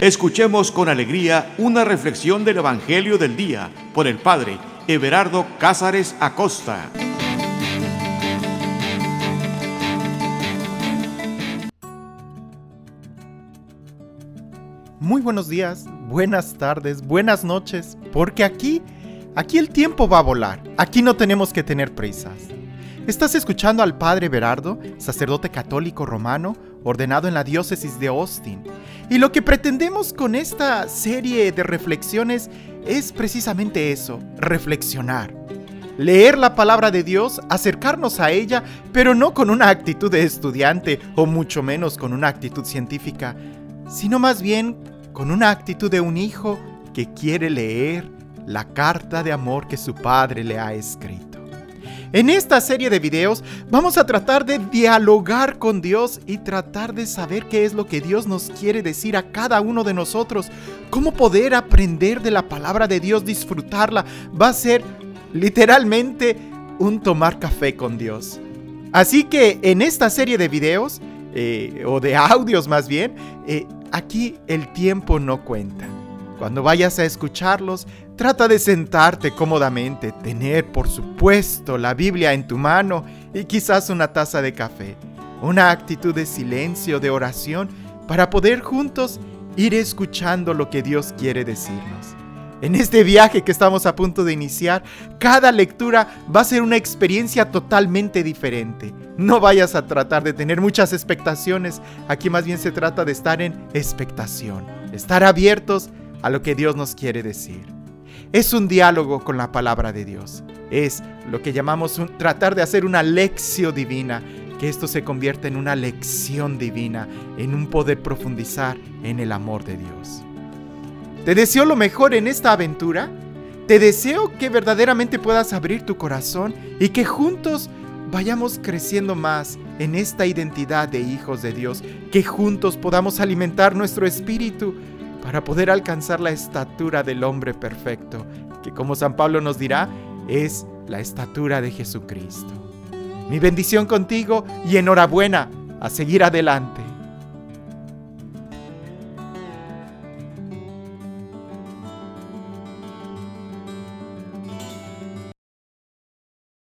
Escuchemos con alegría una reflexión del Evangelio del Día por el Padre Everardo Cázares Acosta. Muy buenos días, buenas tardes, buenas noches, porque aquí, aquí el tiempo va a volar, aquí no tenemos que tener prisas. Estás escuchando al Padre Berardo, sacerdote católico romano, ordenado en la diócesis de Austin. Y lo que pretendemos con esta serie de reflexiones es precisamente eso, reflexionar. Leer la palabra de Dios, acercarnos a ella, pero no con una actitud de estudiante o mucho menos con una actitud científica, sino más bien con una actitud de un hijo que quiere leer la carta de amor que su padre le ha escrito. En esta serie de videos vamos a tratar de dialogar con Dios y tratar de saber qué es lo que Dios nos quiere decir a cada uno de nosotros, cómo poder aprender de la palabra de Dios, disfrutarla. Va a ser literalmente un tomar café con Dios. Así que en esta serie de videos, eh, o de audios más bien, eh, aquí el tiempo no cuenta. Cuando vayas a escucharlos, Trata de sentarte cómodamente, tener por supuesto la Biblia en tu mano y quizás una taza de café, una actitud de silencio, de oración, para poder juntos ir escuchando lo que Dios quiere decirnos. En este viaje que estamos a punto de iniciar, cada lectura va a ser una experiencia totalmente diferente. No vayas a tratar de tener muchas expectaciones, aquí más bien se trata de estar en expectación, estar abiertos a lo que Dios nos quiere decir es un diálogo con la palabra de Dios. Es lo que llamamos tratar de hacer una lección divina, que esto se convierta en una lección divina, en un poder profundizar en el amor de Dios. Te deseo lo mejor en esta aventura. Te deseo que verdaderamente puedas abrir tu corazón y que juntos vayamos creciendo más en esta identidad de hijos de Dios, que juntos podamos alimentar nuestro espíritu para poder alcanzar la estatura del hombre perfecto, que como San Pablo nos dirá, es la estatura de Jesucristo. Mi bendición contigo y enhorabuena a seguir adelante.